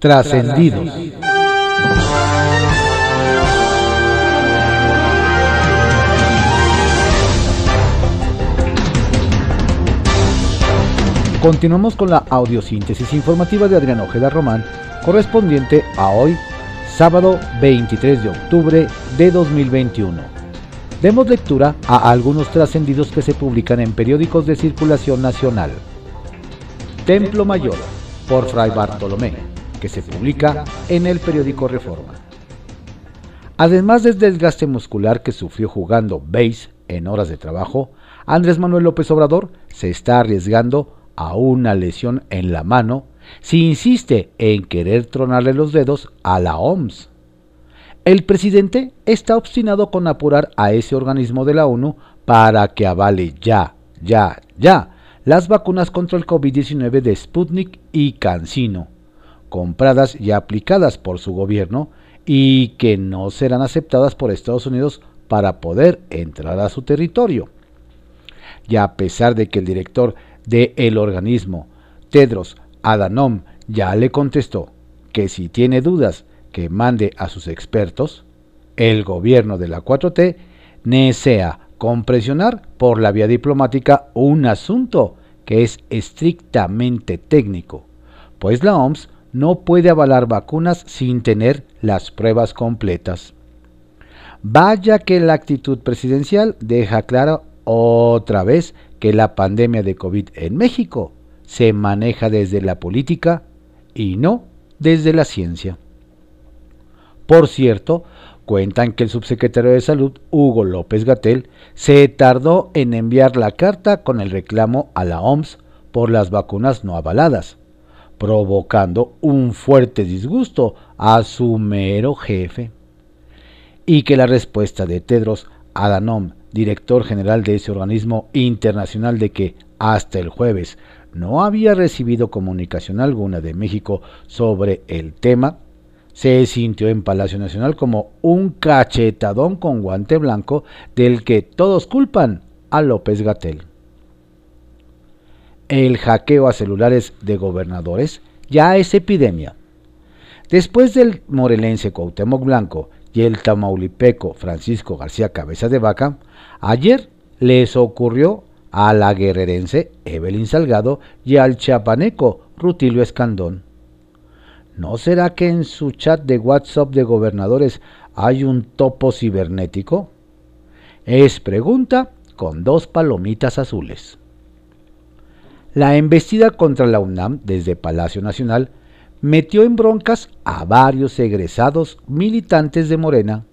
Trascendidos. Continuamos con la audiosíntesis informativa de Adrián Ojeda Román, correspondiente a hoy, sábado 23 de octubre de 2021. Demos lectura a algunos trascendidos que se publican en periódicos de circulación nacional. Templo Mayor, por Fray Bartolomé, que se publica en el periódico Reforma. Además del desgaste muscular que sufrió jugando base en horas de trabajo, Andrés Manuel López Obrador se está arriesgando a una lesión en la mano si insiste en querer tronarle los dedos a la OMS. El presidente está obstinado con apurar a ese organismo de la ONU para que avale ya, ya, ya las vacunas contra el COVID-19 de Sputnik y CanSino, compradas y aplicadas por su gobierno y que no serán aceptadas por Estados Unidos para poder entrar a su territorio. Y a pesar de que el director del el organismo, Tedros Adhanom, ya le contestó que si tiene dudas que mande a sus expertos, el gobierno de la 4T desea compresionar por la vía diplomática un asunto que es estrictamente técnico, pues la OMS no puede avalar vacunas sin tener las pruebas completas. Vaya que la actitud presidencial deja claro otra vez que la pandemia de COVID en México se maneja desde la política y no desde la ciencia. Por cierto, cuentan que el subsecretario de Salud, Hugo López Gatel, se tardó en enviar la carta con el reclamo a la OMS por las vacunas no avaladas, provocando un fuerte disgusto a su mero jefe. Y que la respuesta de Tedros Adhanom director general de ese organismo internacional, de que hasta el jueves no había recibido comunicación alguna de México sobre el tema, se sintió en Palacio Nacional como un cachetadón con guante blanco del que todos culpan a López Gatel. El hackeo a celulares de gobernadores ya es epidemia. Después del morelense Cuauhtémoc Blanco y el tamaulipeco Francisco García Cabeza de Vaca, Ayer les ocurrió a la guerrerense Evelyn Salgado y al chiapaneco Rutilio Escandón. ¿No será que en su chat de WhatsApp de gobernadores hay un topo cibernético? Es pregunta con dos palomitas azules. La embestida contra la UNAM desde Palacio Nacional metió en broncas a varios egresados militantes de Morena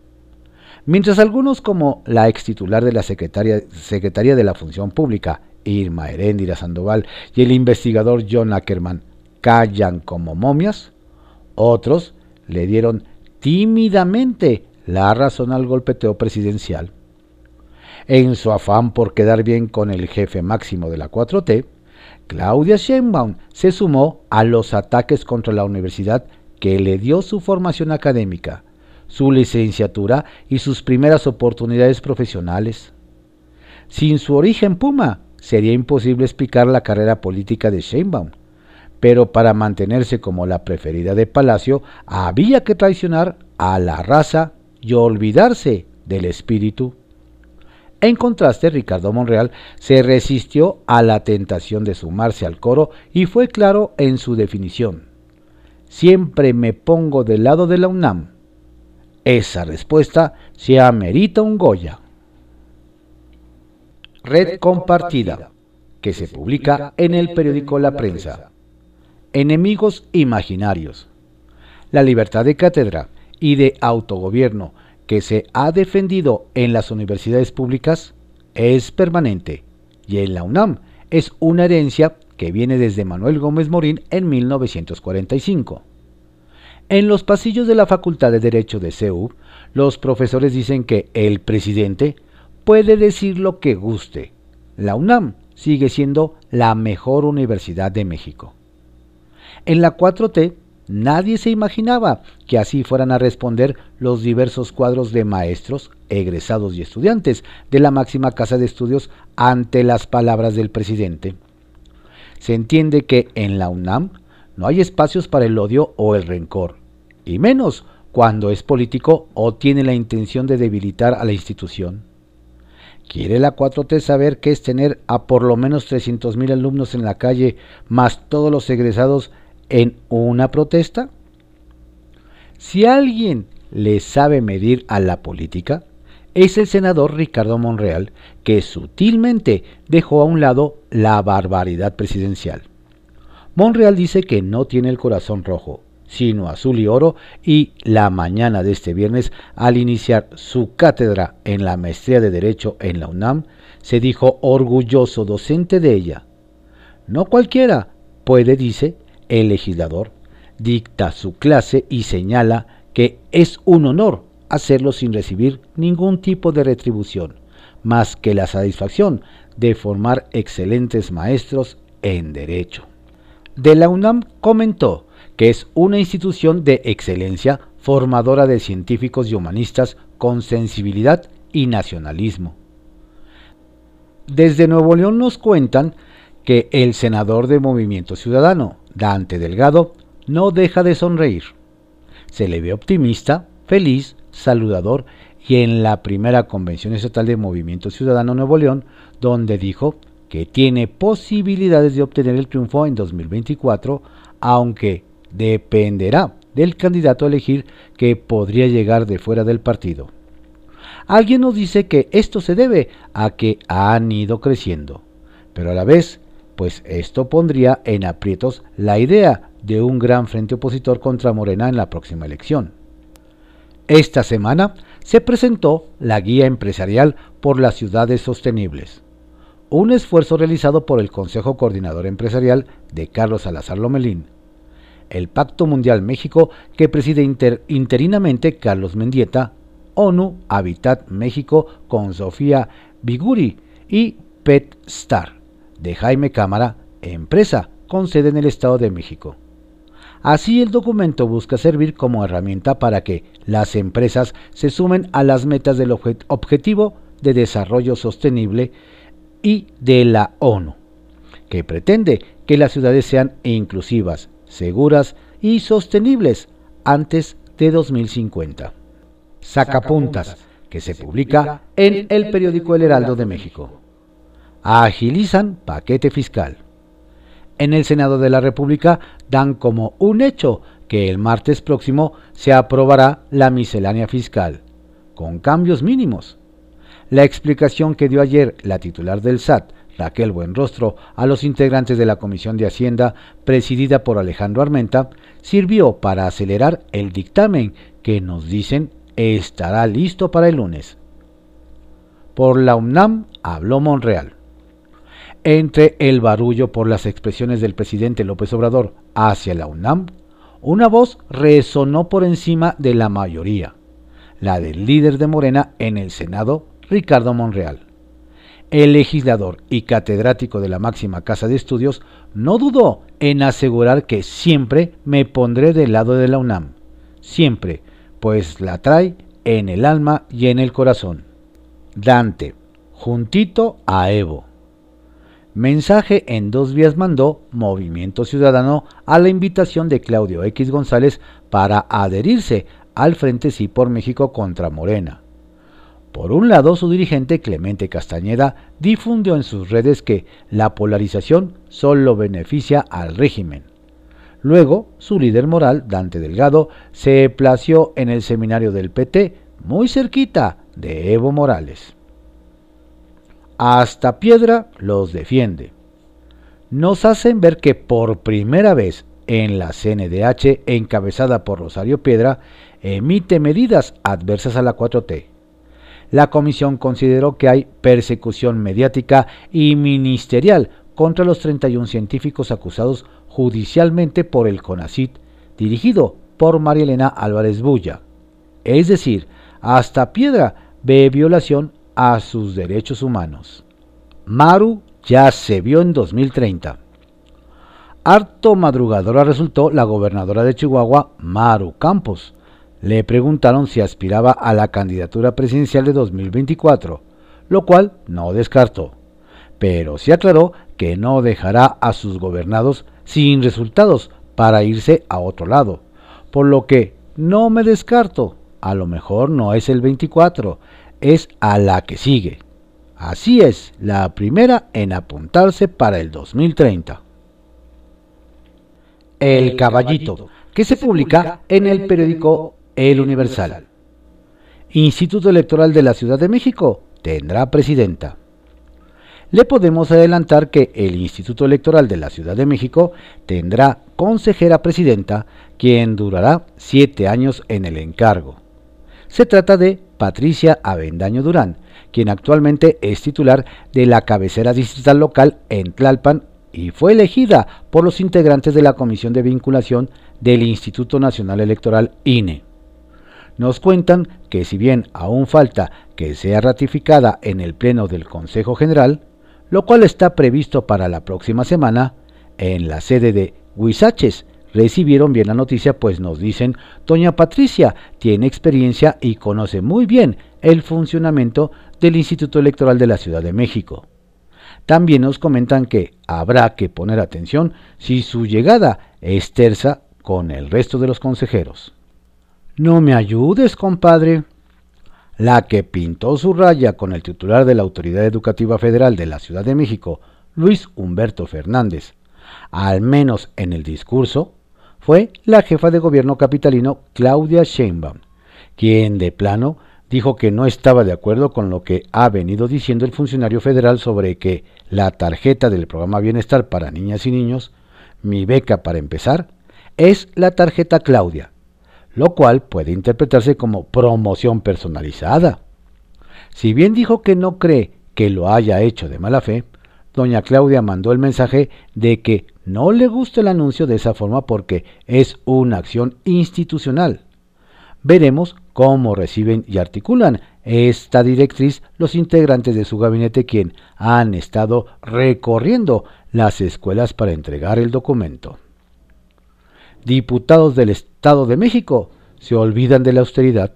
Mientras algunos como la ex titular de la Secretaría, de la Función Pública, Irma Heréndira Sandoval, y el investigador John Ackerman callan como momias, otros le dieron tímidamente la razón al golpeteo presidencial. En su afán por quedar bien con el jefe máximo de la 4T, Claudia Sheinbaum se sumó a los ataques contra la universidad que le dio su formación académica su licenciatura y sus primeras oportunidades profesionales. Sin su origen Puma, sería imposible explicar la carrera política de Sheinbaum, pero para mantenerse como la preferida de Palacio había que traicionar a la raza y olvidarse del espíritu. En contraste, Ricardo Monreal se resistió a la tentación de sumarse al coro y fue claro en su definición. Siempre me pongo del lado de la UNAM, esa respuesta se amerita un Goya. Red compartida, que se publica en el periódico La Prensa. Enemigos imaginarios. La libertad de cátedra y de autogobierno que se ha defendido en las universidades públicas es permanente y en la UNAM es una herencia que viene desde Manuel Gómez Morín en 1945. En los pasillos de la Facultad de Derecho de CEU, los profesores dicen que el presidente puede decir lo que guste. La UNAM sigue siendo la mejor universidad de México. En la 4T, nadie se imaginaba que así fueran a responder los diversos cuadros de maestros, egresados y estudiantes de la máxima casa de estudios ante las palabras del presidente. Se entiende que en la UNAM no hay espacios para el odio o el rencor, y menos cuando es político o tiene la intención de debilitar a la institución. ¿Quiere la 4T saber qué es tener a por lo menos 300.000 alumnos en la calle más todos los egresados en una protesta? Si alguien le sabe medir a la política, es el senador Ricardo Monreal, que sutilmente dejó a un lado la barbaridad presidencial. Monreal dice que no tiene el corazón rojo, sino azul y oro, y la mañana de este viernes, al iniciar su cátedra en la maestría de Derecho en la UNAM, se dijo orgulloso docente de ella. No cualquiera puede, dice, el legislador, dicta su clase y señala que es un honor hacerlo sin recibir ningún tipo de retribución, más que la satisfacción de formar excelentes maestros en derecho. De la UNAM comentó que es una institución de excelencia formadora de científicos y humanistas con sensibilidad y nacionalismo. Desde Nuevo León nos cuentan que el senador de Movimiento Ciudadano, Dante Delgado, no deja de sonreír. Se le ve optimista, feliz saludador y en la primera convención estatal de Movimiento Ciudadano Nuevo León, donde dijo que tiene posibilidades de obtener el triunfo en 2024, aunque dependerá del candidato a elegir que podría llegar de fuera del partido. Alguien nos dice que esto se debe a que han ido creciendo, pero a la vez, pues esto pondría en aprietos la idea de un gran frente opositor contra Morena en la próxima elección. Esta semana se presentó la Guía Empresarial por las Ciudades Sostenibles, un esfuerzo realizado por el Consejo Coordinador Empresarial de Carlos Salazar Lomelín, el Pacto Mundial México que preside interinamente Carlos Mendieta, ONU Habitat México con Sofía Biguri y PetStar de Jaime Cámara, empresa con sede en el Estado de México. Así el documento busca servir como herramienta para que las empresas se sumen a las metas del Objetivo de Desarrollo Sostenible y de la ONU, que pretende que las ciudades sean inclusivas, seguras y sostenibles antes de 2050. Sacapuntas, que se publica en el periódico El Heraldo de México. Agilizan paquete fiscal en el Senado de la República dan como un hecho que el martes próximo se aprobará la miscelánea fiscal, con cambios mínimos. La explicación que dio ayer la titular del SAT, Raquel Buenrostro, a los integrantes de la Comisión de Hacienda, presidida por Alejandro Armenta, sirvió para acelerar el dictamen que nos dicen estará listo para el lunes. Por la UNAM habló Monreal entre el barullo por las expresiones del presidente López Obrador hacia la UNAM, una voz resonó por encima de la mayoría, la del líder de Morena en el Senado, Ricardo Monreal. El legislador y catedrático de la máxima casa de estudios no dudó en asegurar que siempre me pondré del lado de la UNAM, siempre, pues la trae en el alma y en el corazón. Dante, juntito a Evo. Mensaje en dos vías mandó Movimiento Ciudadano a la invitación de Claudio X González para adherirse al Frente Sí por México contra Morena. Por un lado, su dirigente Clemente Castañeda difundió en sus redes que la polarización solo beneficia al régimen. Luego, su líder moral, Dante Delgado, se plació en el seminario del PT, muy cerquita de Evo Morales. Hasta Piedra los defiende. Nos hacen ver que por primera vez en la CNDH, encabezada por Rosario Piedra, emite medidas adversas a la 4T. La comisión consideró que hay persecución mediática y ministerial contra los 31 científicos acusados judicialmente por el CONACIT, dirigido por María Elena Álvarez Bulla. Es decir, hasta Piedra ve violación a sus derechos humanos. Maru ya se vio en 2030. Harto madrugadora resultó la gobernadora de Chihuahua, Maru Campos. Le preguntaron si aspiraba a la candidatura presidencial de 2024, lo cual no descartó, pero sí aclaró que no dejará a sus gobernados sin resultados para irse a otro lado, por lo que no me descarto, a lo mejor no es el 24, es a la que sigue. Así es, la primera en apuntarse para el 2030. El Caballito, que se publica en el periódico El Universal. Instituto Electoral de la Ciudad de México tendrá presidenta. Le podemos adelantar que el Instituto Electoral de la Ciudad de México tendrá consejera presidenta, quien durará siete años en el encargo. Se trata de Patricia Avendaño Durán, quien actualmente es titular de la cabecera distrital local en Tlalpan y fue elegida por los integrantes de la Comisión de Vinculación del Instituto Nacional Electoral INE. Nos cuentan que si bien aún falta que sea ratificada en el Pleno del Consejo General, lo cual está previsto para la próxima semana, en la sede de Huizaches, recibieron bien la noticia, pues nos dicen, Doña Patricia tiene experiencia y conoce muy bien el funcionamiento del Instituto Electoral de la Ciudad de México. También nos comentan que habrá que poner atención si su llegada es tersa con el resto de los consejeros. No me ayudes, compadre. La que pintó su raya con el titular de la Autoridad Educativa Federal de la Ciudad de México, Luis Humberto Fernández, al menos en el discurso, fue la jefa de gobierno capitalino Claudia Sheinbaum, quien de plano dijo que no estaba de acuerdo con lo que ha venido diciendo el funcionario federal sobre que la tarjeta del programa Bienestar para Niñas y Niños, mi beca para empezar, es la tarjeta Claudia, lo cual puede interpretarse como promoción personalizada. Si bien dijo que no cree que lo haya hecho de mala fe, doña Claudia mandó el mensaje de que no le gusta el anuncio de esa forma porque es una acción institucional. Veremos cómo reciben y articulan esta directriz los integrantes de su gabinete quien han estado recorriendo las escuelas para entregar el documento. Diputados del Estado de México se olvidan de la austeridad.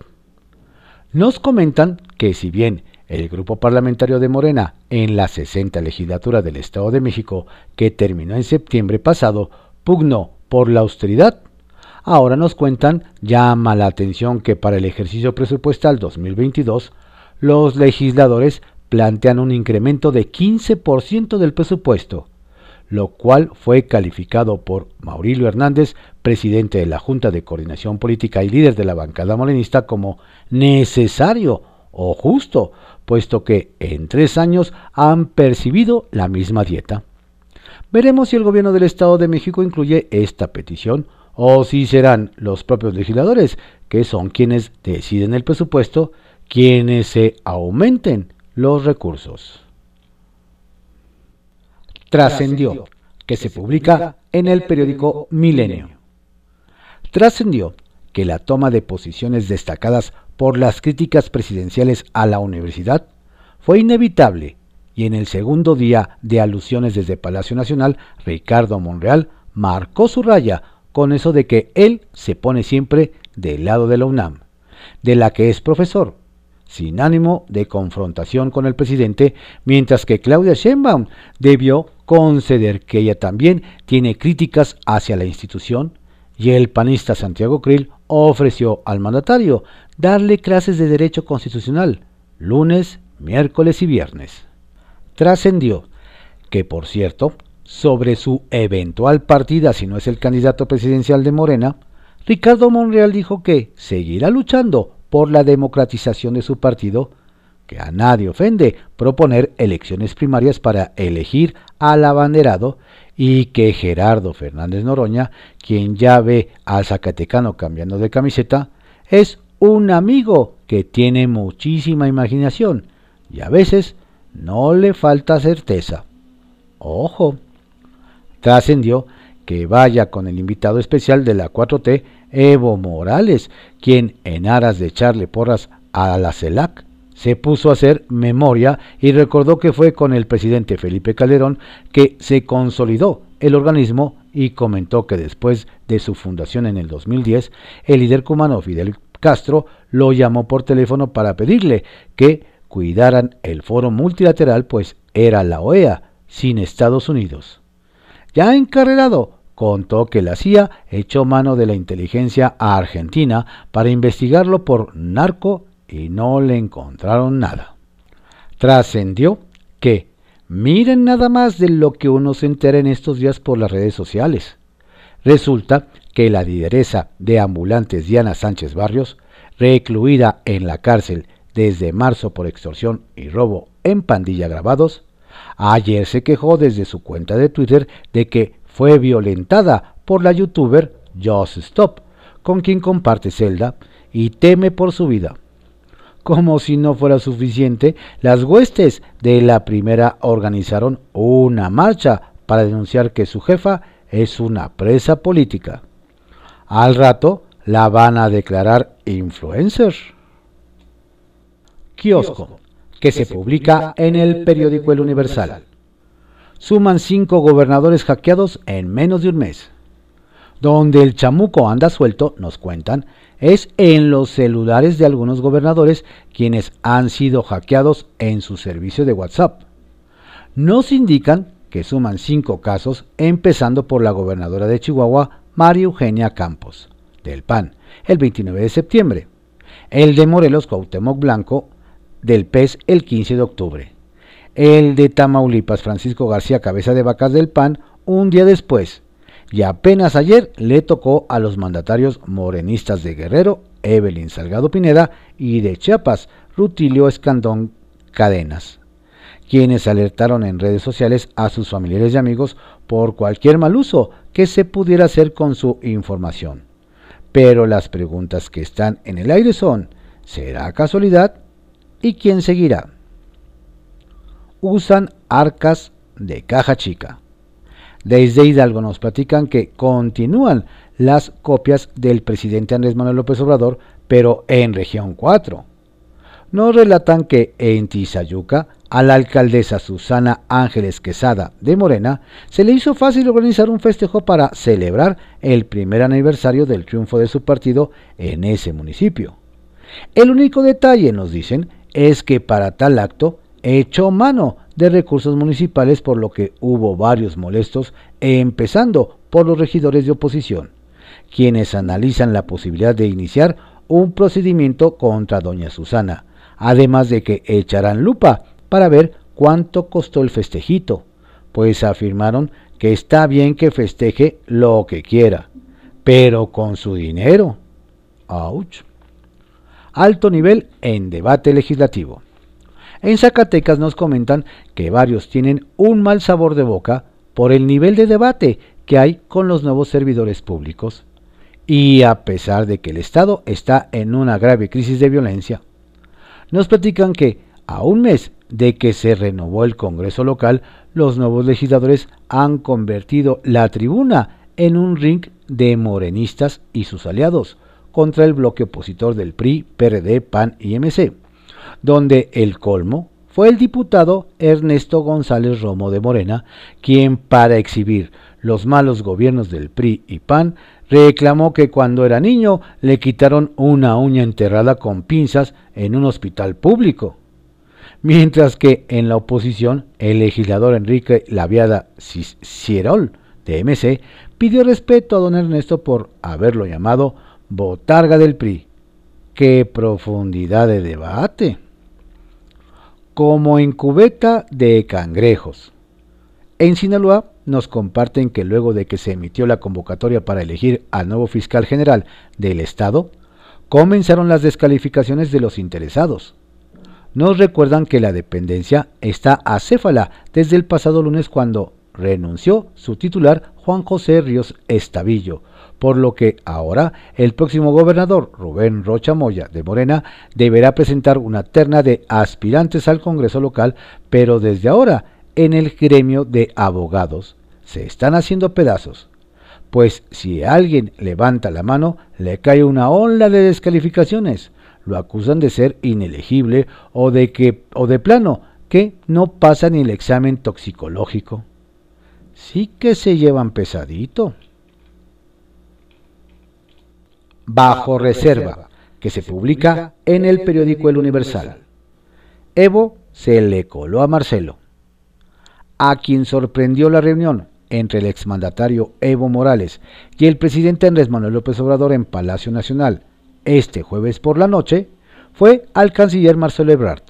Nos comentan que si bien el grupo parlamentario de Morena en la 60 legislatura del Estado de México, que terminó en septiembre pasado, pugnó por la austeridad, Ahora nos cuentan, llama la atención que para el ejercicio presupuestal 2022, los legisladores plantean un incremento de 15% del presupuesto, lo cual fue calificado por Maurilio Hernández, presidente de la Junta de Coordinación Política y líder de la bancada molenista, como necesario o justo, puesto que en tres años han percibido la misma dieta. Veremos si el gobierno del Estado de México incluye esta petición o si serán los propios legisladores, que son quienes deciden el presupuesto, quienes se aumenten los recursos. Trascendió, que se publica en el periódico Milenio. Trascendió que la toma de posiciones destacadas por las críticas presidenciales a la universidad fue inevitable y en el segundo día de alusiones desde Palacio Nacional, Ricardo Monreal marcó su raya con eso de que él se pone siempre del lado de la UNAM, de la que es profesor, sin ánimo de confrontación con el presidente, mientras que Claudia Sheinbaum debió conceder que ella también tiene críticas hacia la institución y el panista Santiago Krill ofreció al mandatario darle clases de derecho constitucional lunes, miércoles y viernes. Trascendió que, por cierto, sobre su eventual partida si no es el candidato presidencial de Morena, Ricardo Monreal dijo que seguirá luchando por la democratización de su partido, que a nadie ofende proponer elecciones primarias para elegir al abanderado y que Gerardo Fernández Noroña, quien ya ve al Zacatecano cambiando de camiseta, es un amigo que tiene muchísima imaginación y a veces no le falta certeza. Ojo, trascendió que vaya con el invitado especial de la 4T, Evo Morales, quien en aras de echarle porras a la CELAC, se puso a hacer memoria y recordó que fue con el presidente Felipe Calderón que se consolidó el organismo y comentó que después de su fundación en el 2010, el líder cubano Fidel Castro lo llamó por teléfono para pedirle que cuidaran el foro multilateral, pues era la OEA, sin Estados Unidos ya encarrerado contó que la CIA echó mano de la inteligencia Argentina para investigarlo por narco y no le encontraron nada. Trascendió que, miren nada más de lo que uno se entera en estos días por las redes sociales. Resulta que la lideresa de ambulantes Diana Sánchez Barrios, recluida en la cárcel desde marzo por extorsión y robo en pandilla grabados, ayer se quejó desde su cuenta de Twitter de que fue violentada por la youtuber Just Stop, con quien comparte celda y teme por su vida. Como si no fuera suficiente, las huestes de la primera organizaron una marcha para denunciar que su jefa es una presa política. Al rato la van a declarar influencer. Kiosco, que se publica en el periódico El Universal. Suman cinco gobernadores hackeados en menos de un mes. Donde el chamuco anda suelto, nos cuentan, es en los celulares de algunos gobernadores quienes han sido hackeados en su servicio de WhatsApp. Nos indican que suman cinco casos, empezando por la gobernadora de Chihuahua, María Eugenia Campos, del PAN, el 29 de septiembre. El de Morelos, Cuauhtémoc Blanco, del PES, el 15 de octubre. El de Tamaulipas, Francisco García Cabeza de Vacas del PAN, un día después. Y apenas ayer le tocó a los mandatarios morenistas de Guerrero, Evelyn Salgado Pineda, y de Chiapas, Rutilio Escandón Cadenas quienes alertaron en redes sociales a sus familiares y amigos por cualquier mal uso que se pudiera hacer con su información. Pero las preguntas que están en el aire son, ¿será casualidad? ¿Y quién seguirá? Usan arcas de caja chica. Desde Hidalgo nos platican que continúan las copias del presidente Andrés Manuel López Obrador, pero en región 4. Nos relatan que en Tizayuca a la alcaldesa Susana Ángeles Quesada de Morena se le hizo fácil organizar un festejo para celebrar el primer aniversario del triunfo de su partido en ese municipio. El único detalle, nos dicen, es que para tal acto echó mano de recursos municipales por lo que hubo varios molestos, empezando por los regidores de oposición, quienes analizan la posibilidad de iniciar un procedimiento contra doña Susana, además de que echarán lupa para ver cuánto costó el festejito, pues afirmaron que está bien que festeje lo que quiera, pero con su dinero. ¡Auch! Alto nivel en debate legislativo. En Zacatecas nos comentan que varios tienen un mal sabor de boca por el nivel de debate que hay con los nuevos servidores públicos. Y a pesar de que el Estado está en una grave crisis de violencia, nos platican que a un mes de que se renovó el Congreso local, los nuevos legisladores han convertido la tribuna en un ring de morenistas y sus aliados contra el bloque opositor del PRI, PRD, PAN y MC, donde el colmo fue el diputado Ernesto González Romo de Morena, quien para exhibir los malos gobiernos del PRI y PAN reclamó que cuando era niño le quitaron una uña enterrada con pinzas en un hospital público mientras que en la oposición el legislador Enrique Laviada Cierol de MC pidió respeto a don Ernesto por haberlo llamado botarga del PRI. ¡Qué profundidad de debate! Como en cubeta de cangrejos. En Sinaloa nos comparten que luego de que se emitió la convocatoria para elegir al nuevo fiscal general del Estado, comenzaron las descalificaciones de los interesados nos recuerdan que la dependencia está acéfala desde el pasado lunes cuando renunció su titular Juan José Ríos Estavillo, por lo que ahora el próximo gobernador Rubén Rocha Moya de Morena deberá presentar una terna de aspirantes al Congreso local, pero desde ahora en el gremio de abogados se están haciendo pedazos. Pues si alguien levanta la mano, le cae una ola de descalificaciones lo acusan de ser inelegible o de que o de plano que no pasa ni el examen toxicológico. Sí que se llevan pesadito. Bajo reserva, que se publica en el periódico El Universal. Evo se le coló a Marcelo. A quien sorprendió la reunión entre el exmandatario Evo Morales y el presidente Andrés Manuel López Obrador en Palacio Nacional este jueves por la noche fue al canciller Marcelo Ebrard.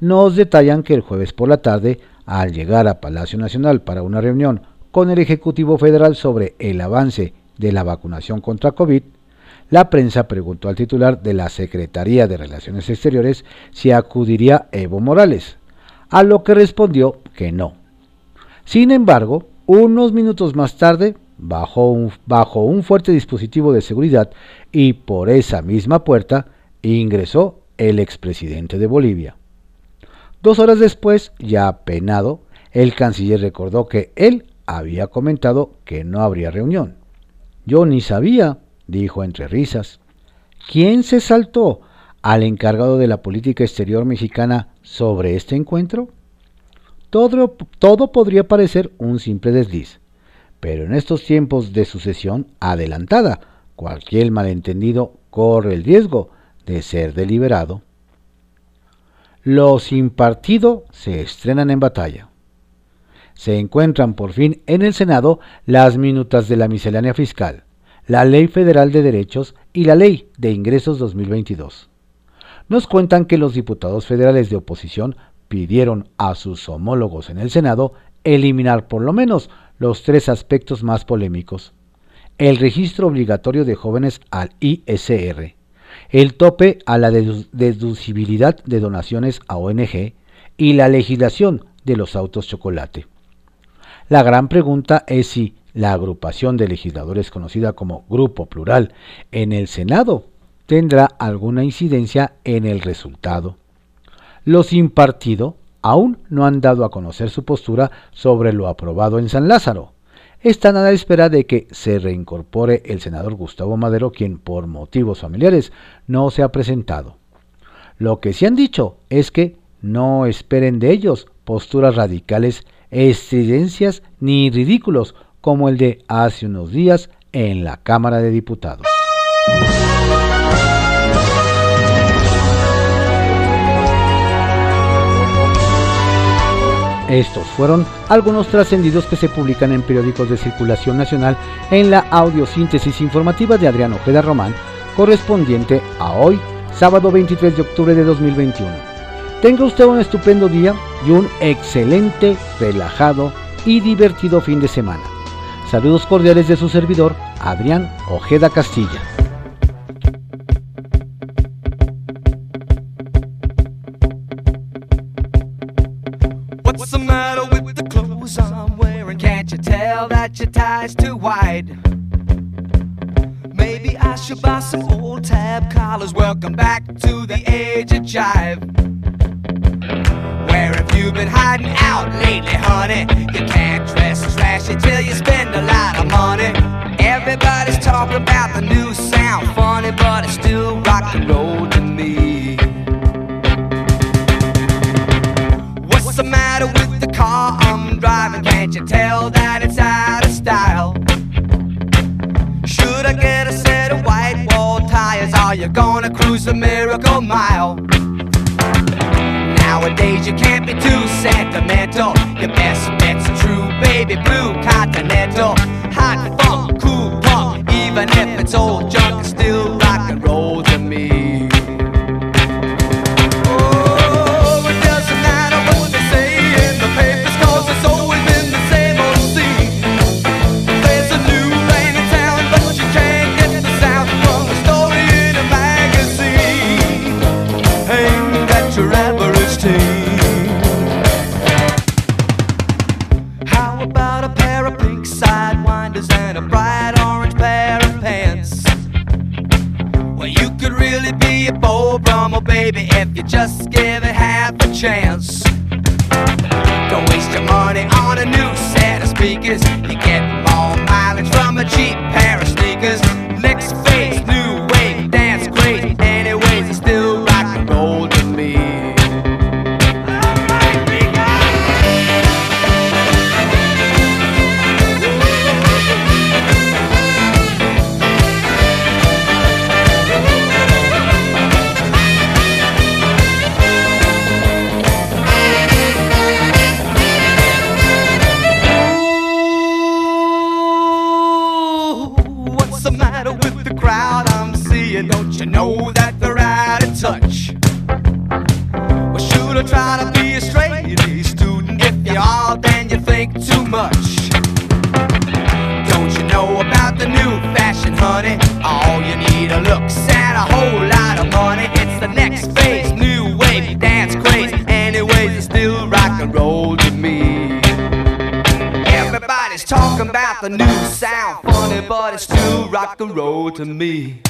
Nos detallan que el jueves por la tarde, al llegar a Palacio Nacional para una reunión con el Ejecutivo Federal sobre el avance de la vacunación contra COVID, la prensa preguntó al titular de la Secretaría de Relaciones Exteriores si acudiría Evo Morales, a lo que respondió que no. Sin embargo, unos minutos más tarde, bajo un, bajo un fuerte dispositivo de seguridad y por esa misma puerta, ingresó el expresidente de Bolivia. Dos horas después, ya penado, el canciller recordó que él había comentado que no habría reunión. Yo ni sabía, dijo entre risas. ¿Quién se saltó al encargado de la política exterior mexicana sobre este encuentro? Todo, todo podría parecer un simple desliz, pero en estos tiempos de sucesión adelantada, cualquier malentendido corre el riesgo de ser deliberado. Los sin partido se estrenan en batalla. Se encuentran por fin en el Senado las minutas de la miscelánea fiscal la Ley Federal de Derechos y la Ley de Ingresos 2022. Nos cuentan que los diputados federales de oposición pidieron a sus homólogos en el Senado eliminar por lo menos los tres aspectos más polémicos. El registro obligatorio de jóvenes al ISR, el tope a la deducibilidad de donaciones a ONG y la legislación de los autos chocolate. La gran pregunta es si la agrupación de legisladores conocida como Grupo Plural en el Senado tendrá alguna incidencia en el resultado. Los sin partido aún no han dado a conocer su postura sobre lo aprobado en San Lázaro. Están a la espera de que se reincorpore el senador Gustavo Madero, quien por motivos familiares no se ha presentado. Lo que sí han dicho es que no esperen de ellos posturas radicales, estridencias ni ridículos como el de hace unos días en la Cámara de Diputados. Estos fueron algunos trascendidos que se publican en periódicos de circulación nacional en la audiosíntesis informativa de Adrián Ojeda Román, correspondiente a hoy, sábado 23 de octubre de 2021. Tenga usted un estupendo día y un excelente, relajado y divertido fin de semana. Saludos cordiales de su servidor, Adrián Ojeda Castilla. Tab. Welcome back to the age of jive. Where have you been hiding out lately, honey? You can't dress trashy till you spend a lot of money. Everybody's talking about the new sound, funny, but it's still rock and roll to me. What's the matter with the car I'm driving? Can't you tell that it's out of style? Are you gonna cruise the miracle mile? Nowadays you can't be too sentimental. Your best bet's a true baby blue continental. Hot funk, cool punk, even if it's old junk, a new sound. Funny, but it's still rock and roll to me.